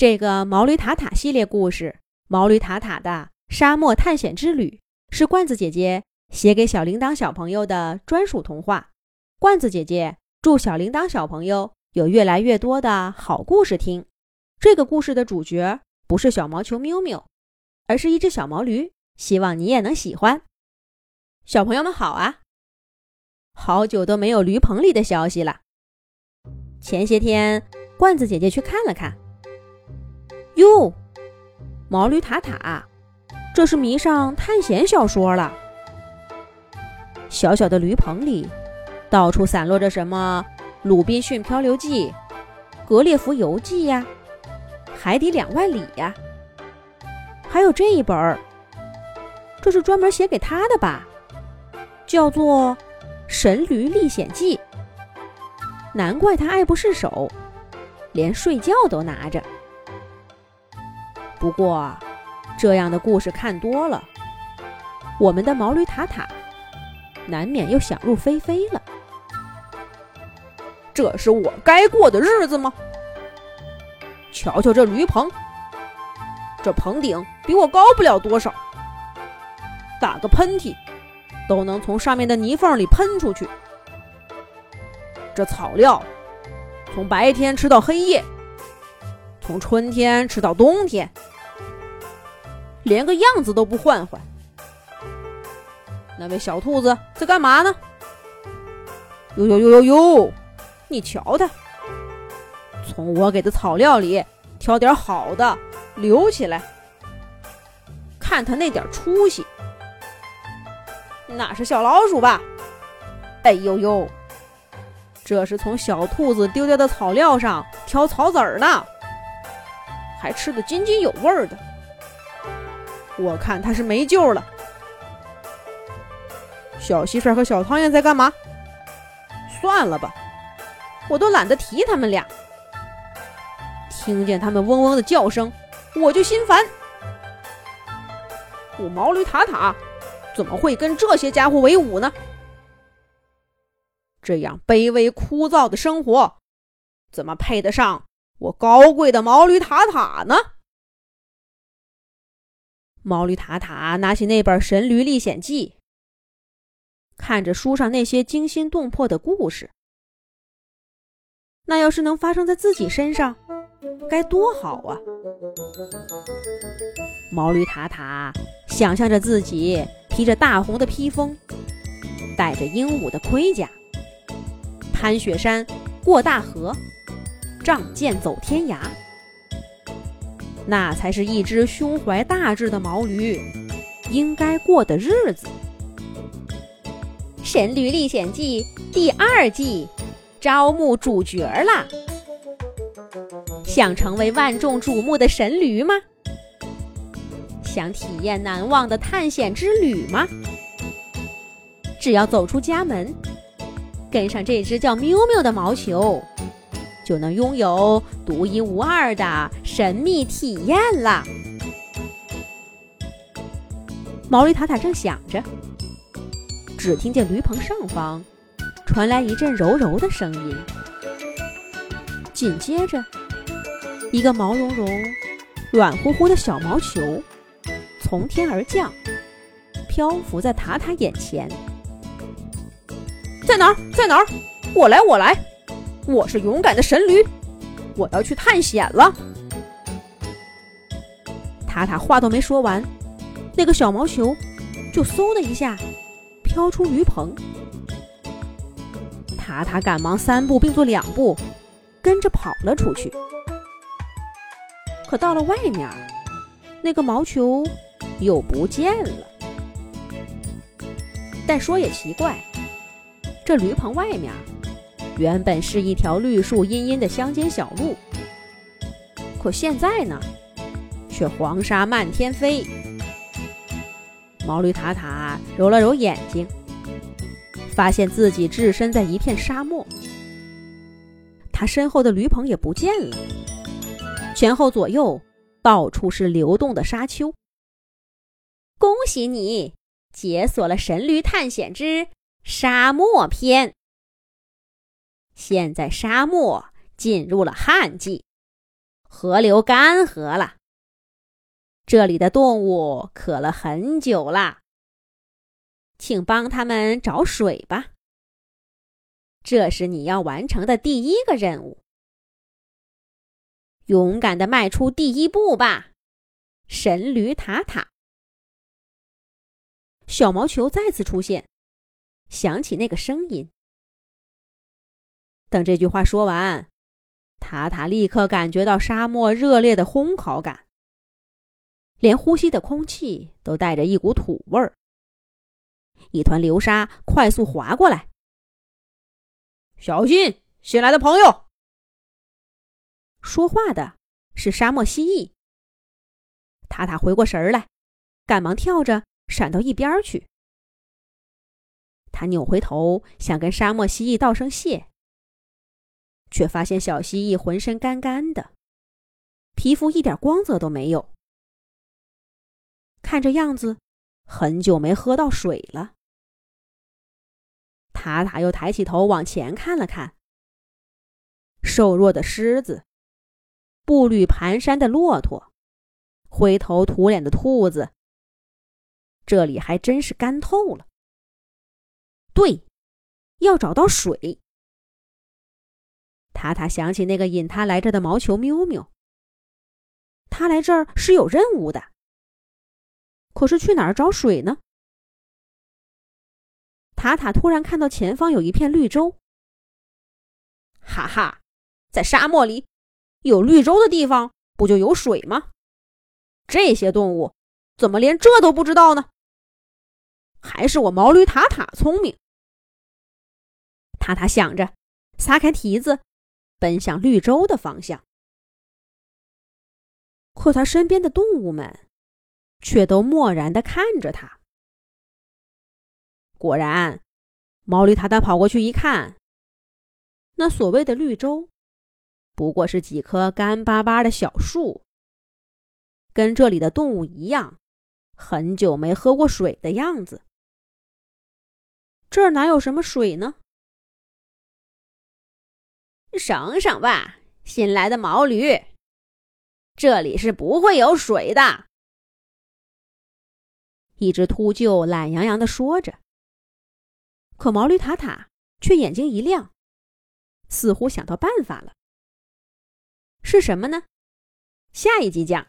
这个毛驴塔塔系列故事《毛驴塔塔的沙漠探险之旅》是罐子姐姐写给小铃铛小朋友的专属童话。罐子姐姐祝小铃铛小朋友有越来越多的好故事听。这个故事的主角不是小毛球喵喵，而是一只小毛驴。希望你也能喜欢。小朋友们好啊！好久都没有驴棚里的消息了。前些天，罐子姐姐去看了看。哟，毛驴塔塔，这是迷上探险小说了。小小的驴棚里，到处散落着什么《鲁滨逊漂流记》《格列佛游记》呀，《海底两万里》呀，还有这一本儿，这是专门写给他的吧？叫做《神驴历险记》。难怪他爱不释手，连睡觉都拿着。不过，这样的故事看多了，我们的毛驴塔塔难免又想入非非了。这是我该过的日子吗？瞧瞧这驴棚，这棚顶比我高不了多少，打个喷嚏都能从上面的泥缝里喷出去。这草料从白天吃到黑夜，从春天吃到冬天。连个样子都不换换，那位小兔子在干嘛呢？哟哟哟哟哟！你瞧他，从我给的草料里挑点好的留起来，看他那点出息。那是小老鼠吧？哎呦呦，这是从小兔子丢掉的草料上挑草籽儿呢，还吃得津津有味的。我看他是没救了。小蟋蟀和小苍蝇在干嘛？算了吧，我都懒得提他们俩。听见他们嗡嗡的叫声，我就心烦。我毛驴塔塔怎么会跟这些家伙为伍呢？这样卑微枯燥的生活，怎么配得上我高贵的毛驴塔塔呢？毛驴塔塔拿起那本《神驴历险记》，看着书上那些惊心动魄的故事。那要是能发生在自己身上，该多好啊！毛驴塔塔想象着自己披着大红的披风，戴着鹦鹉的盔甲，攀雪山，过大河，仗剑走天涯。那才是一只胸怀大志的毛驴应该过的日子。《神驴历险记》第二季招募主角啦！想成为万众瞩目的神驴吗？想体验难忘的探险之旅吗？只要走出家门，跟上这只叫喵喵的毛球。就能拥有独一无二的神秘体验了。毛驴塔塔正想着，只听见驴棚上方传来一阵柔柔的声音，紧接着，一个毛茸茸、软乎乎的小毛球从天而降，漂浮在塔塔眼前。在哪儿？在哪儿？我来，我来。我是勇敢的神驴，我要去探险了。塔塔话都没说完，那个小毛球就嗖的一下飘出驴棚。塔塔赶忙三步并作两步，跟着跑了出去。可到了外面，那个毛球又不见了。但说也奇怪，这驴棚外面。原本是一条绿树茵茵的乡间小路，可现在呢，却黄沙漫天飞。毛驴塔塔揉了揉眼睛，发现自己置身在一片沙漠。他身后的驴棚也不见了，前后左右到处是流动的沙丘。恭喜你解锁了《神驴探险之沙漠篇》。现在沙漠进入了旱季，河流干涸了，这里的动物渴了很久啦，请帮他们找水吧。这是你要完成的第一个任务。勇敢的迈出第一步吧，神驴塔塔。小毛球再次出现，响起那个声音。等这句话说完，塔塔立刻感觉到沙漠热烈的烘烤感，连呼吸的空气都带着一股土味儿。一团流沙快速滑过来，小心，新来的朋友。说话的是沙漠蜥蜴。塔塔回过神来，赶忙跳着闪到一边去。他扭回头想跟沙漠蜥蜴道声谢，却发现小蜥蜴浑身干干的，皮肤一点光泽都没有，看这样子，很久没喝到水了。塔塔又抬起头往前看了看，瘦弱的狮子。步履蹒跚的骆驼，灰头土脸的兔子。这里还真是干透了。对，要找到水。塔塔想起那个引他来这的毛球喵喵。他来这儿是有任务的。可是去哪儿找水呢？塔塔突然看到前方有一片绿洲。哈哈，在沙漠里。有绿洲的地方不就有水吗？这些动物怎么连这都不知道呢？还是我毛驴塔塔聪明。塔塔想着，撒开蹄子，奔向绿洲的方向。可他身边的动物们却都漠然的看着他。果然，毛驴塔塔跑过去一看，那所谓的绿洲。不过是几棵干巴巴的小树，跟这里的动物一样，很久没喝过水的样子。这儿哪有什么水呢？省省吧，新来的毛驴，这里是不会有水的。一只秃鹫懒洋洋的说着，可毛驴塔塔却眼睛一亮，似乎想到办法了。是什么呢？下一集讲。